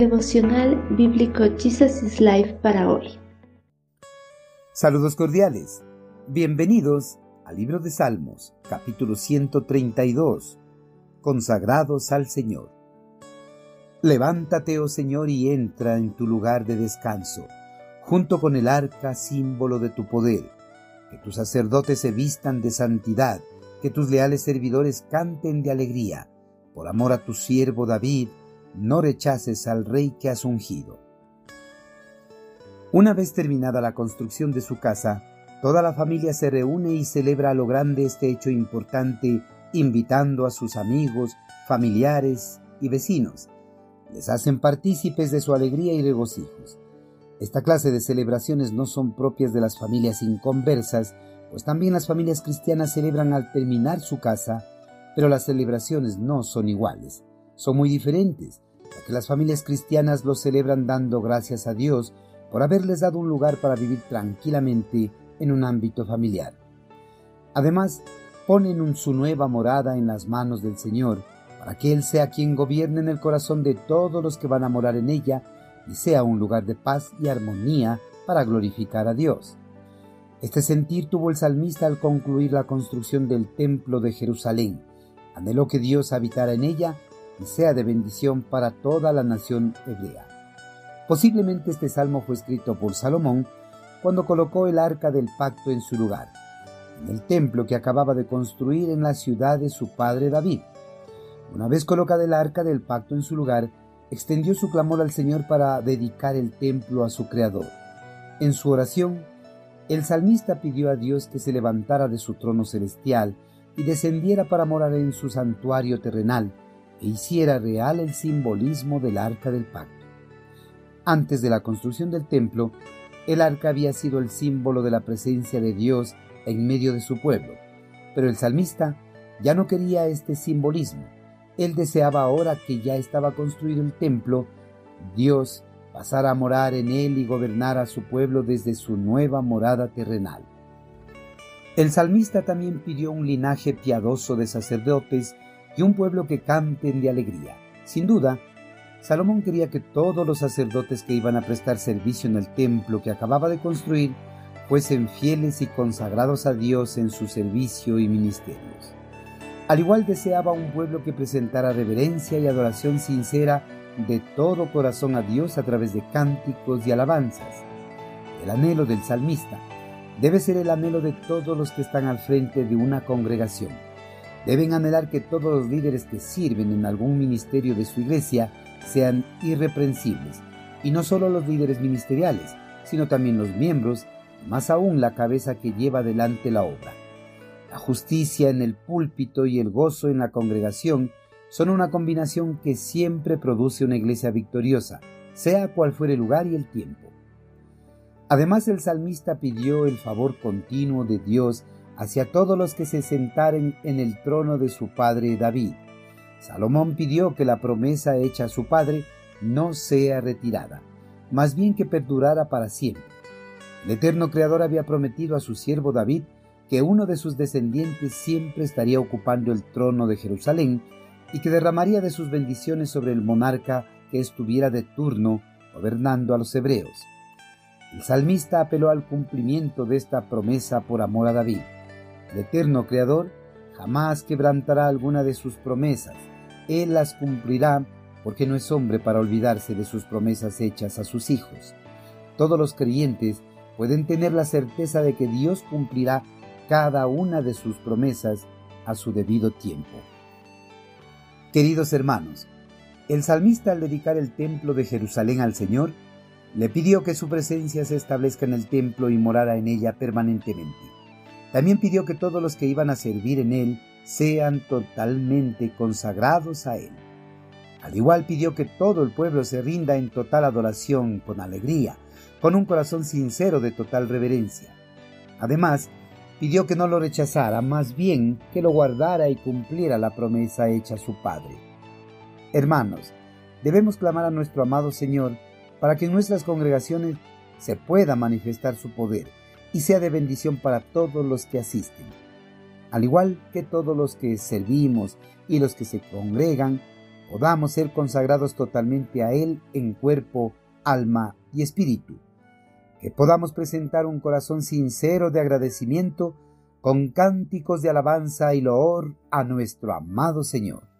Devocional Bíblico Jesus is Life para hoy. Saludos cordiales. Bienvenidos al libro de Salmos, capítulo 132. Consagrados al Señor. Levántate, oh Señor, y entra en tu lugar de descanso, junto con el arca, símbolo de tu poder. Que tus sacerdotes se vistan de santidad, que tus leales servidores canten de alegría. Por amor a tu siervo David, no rechaces al rey que has ungido. Una vez terminada la construcción de su casa, toda la familia se reúne y celebra a lo grande este hecho importante, invitando a sus amigos, familiares y vecinos. Les hacen partícipes de su alegría y regocijos. Esta clase de celebraciones no son propias de las familias inconversas, pues también las familias cristianas celebran al terminar su casa, pero las celebraciones no son iguales son muy diferentes, ya que las familias cristianas lo celebran dando gracias a Dios por haberles dado un lugar para vivir tranquilamente en un ámbito familiar. Además, ponen su nueva morada en las manos del Señor, para que Él sea quien gobierne en el corazón de todos los que van a morar en ella y sea un lugar de paz y armonía para glorificar a Dios. Este sentir tuvo el salmista al concluir la construcción del templo de Jerusalén. Anheló que Dios habitara en ella sea de bendición para toda la nación hebrea. Posiblemente este salmo fue escrito por Salomón cuando colocó el arca del pacto en su lugar, en el templo que acababa de construir en la ciudad de su padre David. Una vez colocada el arca del pacto en su lugar, extendió su clamor al Señor para dedicar el templo a su Creador. En su oración, el salmista pidió a Dios que se levantara de su trono celestial y descendiera para morar en su santuario terrenal, e hiciera real el simbolismo del arca del pacto. Antes de la construcción del templo, el arca había sido el símbolo de la presencia de Dios en medio de su pueblo, pero el salmista ya no quería este simbolismo. Él deseaba ahora que ya estaba construido el templo, Dios pasara a morar en él y gobernar a su pueblo desde su nueva morada terrenal. El salmista también pidió un linaje piadoso de sacerdotes un pueblo que canten de alegría. Sin duda, Salomón quería que todos los sacerdotes que iban a prestar servicio en el templo que acababa de construir fuesen fieles y consagrados a Dios en su servicio y ministerios. Al igual deseaba un pueblo que presentara reverencia y adoración sincera de todo corazón a Dios a través de cánticos y alabanzas. El anhelo del salmista debe ser el anhelo de todos los que están al frente de una congregación Deben anhelar que todos los líderes que sirven en algún ministerio de su iglesia sean irreprensibles, y no solo los líderes ministeriales, sino también los miembros, y más aún la cabeza que lleva adelante la obra. La justicia en el púlpito y el gozo en la congregación son una combinación que siempre produce una iglesia victoriosa, sea cual fuere el lugar y el tiempo. Además el salmista pidió el favor continuo de Dios hacia todos los que se sentaren en el trono de su padre David. Salomón pidió que la promesa hecha a su padre no sea retirada, más bien que perdurara para siempre. El eterno Creador había prometido a su siervo David que uno de sus descendientes siempre estaría ocupando el trono de Jerusalén y que derramaría de sus bendiciones sobre el monarca que estuviera de turno gobernando a los hebreos. El salmista apeló al cumplimiento de esta promesa por amor a David. El eterno Creador jamás quebrantará alguna de sus promesas. Él las cumplirá porque no es hombre para olvidarse de sus promesas hechas a sus hijos. Todos los creyentes pueden tener la certeza de que Dios cumplirá cada una de sus promesas a su debido tiempo. Queridos hermanos, el salmista al dedicar el templo de Jerusalén al Señor, le pidió que su presencia se establezca en el templo y morara en ella permanentemente. También pidió que todos los que iban a servir en él sean totalmente consagrados a él. Al igual pidió que todo el pueblo se rinda en total adoración, con alegría, con un corazón sincero de total reverencia. Además, pidió que no lo rechazara, más bien que lo guardara y cumpliera la promesa hecha a su Padre. Hermanos, debemos clamar a nuestro amado Señor para que en nuestras congregaciones se pueda manifestar su poder y sea de bendición para todos los que asisten. Al igual que todos los que servimos y los que se congregan, podamos ser consagrados totalmente a Él en cuerpo, alma y espíritu. Que podamos presentar un corazón sincero de agradecimiento con cánticos de alabanza y loor a nuestro amado Señor.